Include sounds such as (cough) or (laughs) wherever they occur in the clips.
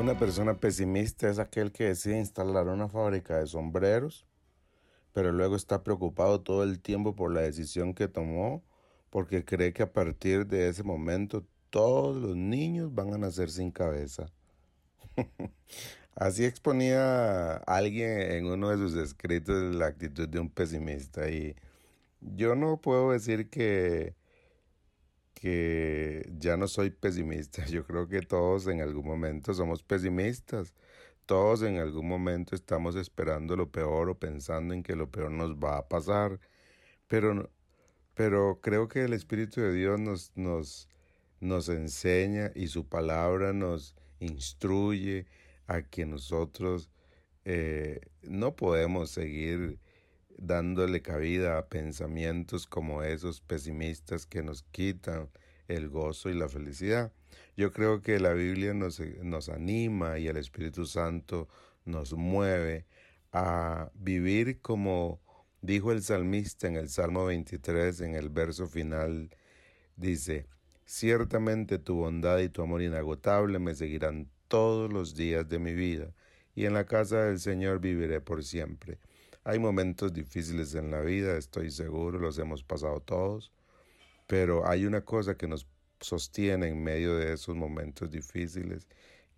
Una persona pesimista es aquel que decide instalar una fábrica de sombreros, pero luego está preocupado todo el tiempo por la decisión que tomó, porque cree que a partir de ese momento todos los niños van a nacer sin cabeza. (laughs) Así exponía alguien en uno de sus escritos la actitud de un pesimista y yo no puedo decir que que ya no soy pesimista. (laughs) Yo creo que todos en algún momento somos pesimistas. Todos en algún momento estamos esperando lo peor o pensando en que lo peor nos va a pasar. Pero, pero creo que el Espíritu de Dios nos, nos, nos enseña y su palabra nos instruye a que nosotros eh, no podemos seguir dándole cabida a pensamientos como esos pesimistas que nos quitan el gozo y la felicidad. Yo creo que la Biblia nos, nos anima y el Espíritu Santo nos mueve a vivir como dijo el salmista en el Salmo 23, en el verso final, dice, Ciertamente tu bondad y tu amor inagotable me seguirán todos los días de mi vida, y en la casa del Señor viviré por siempre. Hay momentos difíciles en la vida, estoy seguro, los hemos pasado todos, pero hay una cosa que nos sostiene en medio de esos momentos difíciles,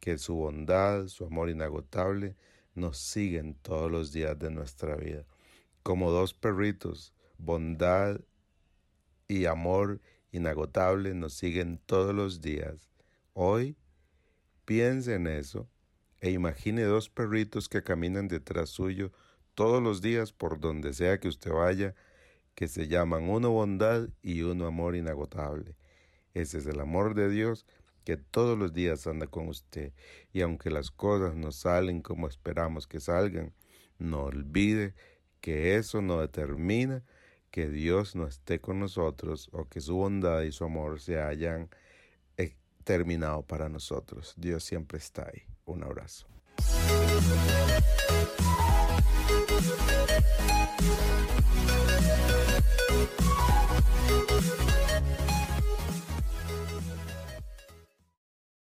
que su bondad, su amor inagotable, nos siguen todos los días de nuestra vida. Como dos perritos, bondad y amor inagotable nos siguen todos los días. Hoy piense en eso e imagine dos perritos que caminan detrás suyo todos los días por donde sea que usted vaya, que se llaman uno bondad y uno amor inagotable. Ese es el amor de Dios que todos los días anda con usted. Y aunque las cosas no salen como esperamos que salgan, no olvide que eso no determina que Dios no esté con nosotros o que su bondad y su amor se hayan eh, terminado para nosotros. Dios siempre está ahí. Un abrazo.